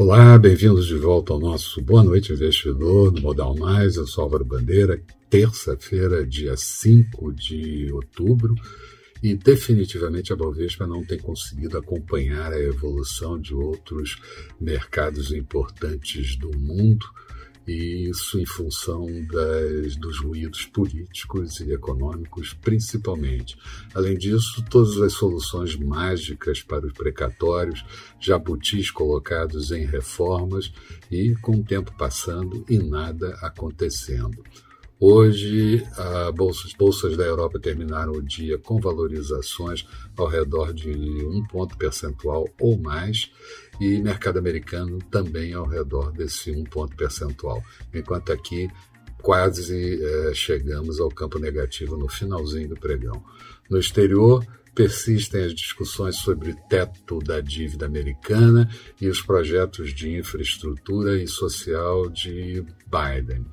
Olá, bem-vindos de volta ao nosso Boa Noite Investidor do Modal Mais. Eu sou Álvaro Bandeira, terça-feira, dia 5 de outubro, e definitivamente a Bovespa não tem conseguido acompanhar a evolução de outros mercados importantes do mundo e isso em função das, dos ruídos políticos e econômicos, principalmente. Além disso, todas as soluções mágicas para os precatórios, jabutis colocados em reformas e com o tempo passando e nada acontecendo. Hoje, as bolsas, bolsas da Europa terminaram o dia com valorizações ao redor de um ponto percentual ou mais, e mercado americano também ao redor desse um ponto percentual, enquanto aqui quase é, chegamos ao campo negativo no finalzinho do pregão. No exterior, persistem as discussões sobre teto da dívida americana e os projetos de infraestrutura e social de Biden.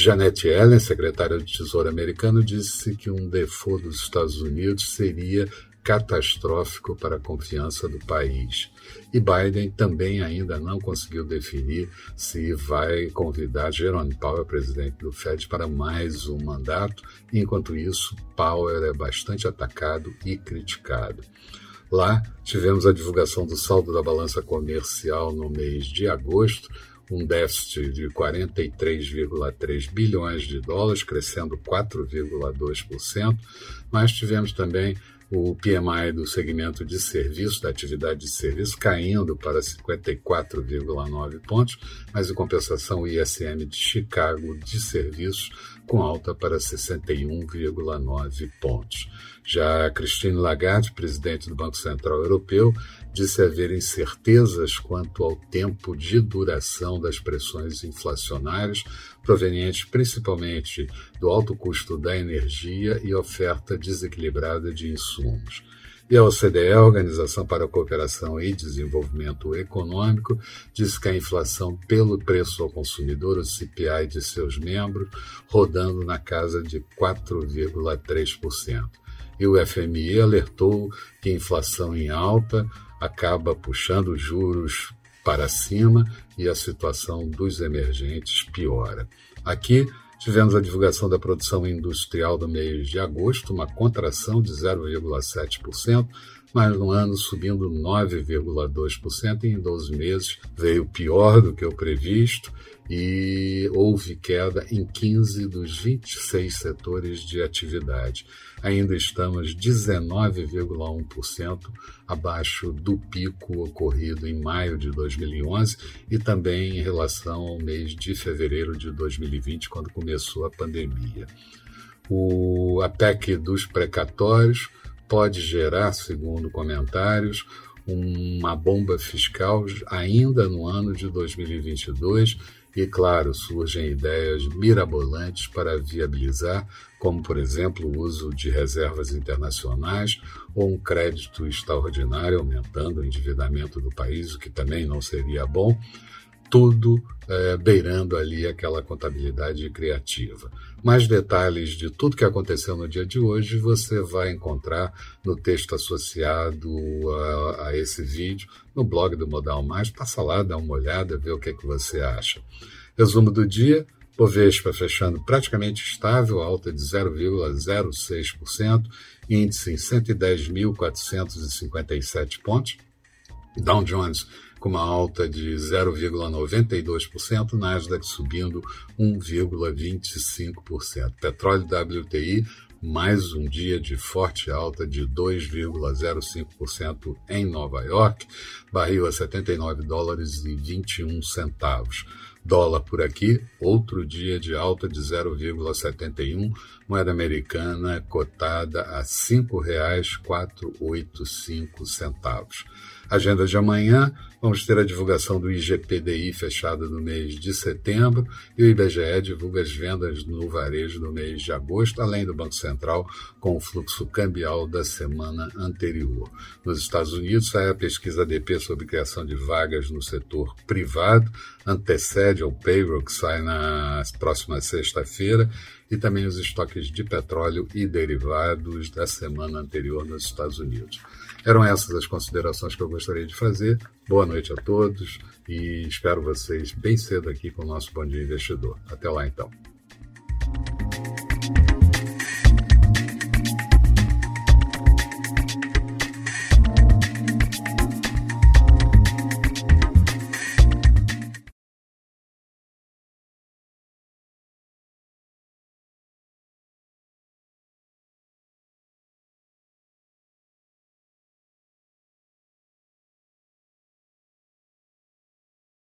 Janet Yellen, secretária do Tesouro americano, disse que um default dos Estados Unidos seria catastrófico para a confiança do país. E Biden também ainda não conseguiu definir se vai convidar Jerome Powell, presidente do Fed, para mais um mandato. Enquanto isso, Powell é bastante atacado e criticado. Lá tivemos a divulgação do saldo da balança comercial no mês de agosto, um déficit de 43,3 bilhões de dólares, crescendo 4,2%, mas tivemos também o PMI do segmento de serviço, da atividade de serviço, caindo para 54,9 pontos, mas em compensação o ISM de Chicago de serviços com alta para 61,9 pontos. Já Christine Lagarde, presidente do Banco Central Europeu, disse haver incertezas quanto ao tempo de duração das pressões inflacionárias, provenientes principalmente do alto custo da energia e oferta desequilibrada de insumos. E a OCDE, a Organização para a Cooperação e Desenvolvimento Econômico, disse que a inflação pelo preço ao consumidor, o CPI de seus membros, rodando na casa de 4,3%. E o FMI alertou que inflação em alta acaba puxando os juros para cima e a situação dos emergentes piora. Aqui tivemos a divulgação da produção industrial do mês de agosto, uma contração de 0,7%, mas no ano subindo 9,2% e em 12 meses veio pior do que o previsto e houve queda em 15 dos 26 setores de atividade. Ainda estamos 19,1% abaixo do pico ocorrido em maio de 2011 e também em relação ao mês de fevereiro de 2020, quando começou a pandemia. O, a PEC dos precatórios pode gerar, segundo comentários, uma bomba fiscal ainda no ano de 2022 e, claro, surgem ideias mirabolantes para viabilizar, como, por exemplo, o uso de reservas internacionais ou um crédito extraordinário, aumentando o endividamento do país, o que também não seria bom, tudo é, beirando ali aquela contabilidade criativa. Mais detalhes de tudo que aconteceu no dia de hoje você vai encontrar no texto associado a, a esse vídeo, no blog do Modal Mais. Passa lá, dá uma olhada, vê o que, é que você acha. Resumo do dia. Bovespa fechando praticamente estável, alta de 0,06%, índice em 110.457 pontos. Dow Jones com uma alta de 0,92%, Nasdaq subindo 1,25%. Petróleo WTI, mais um dia de forte alta de 2,05% em Nova York, barril a 79 dólares e 21 centavos. Dólar por aqui, outro dia de alta de 0,71, moeda americana cotada a R$ 5,485. Agenda de amanhã, vamos ter a divulgação do IGPDI fechado no mês de setembro e o IBGE divulga as vendas no varejo no mês de agosto, além do Banco Central com o fluxo cambial da semana anterior. Nos Estados Unidos, sai a pesquisa ADP sobre criação de vagas no setor privado, antecede ao payroll que sai na próxima sexta-feira e também os estoques de petróleo e derivados da semana anterior nos Estados Unidos. Eram essas as considerações que eu gostaria de fazer. Boa noite a todos e espero vocês bem cedo aqui com o nosso Bom Dia Investidor. Até lá então.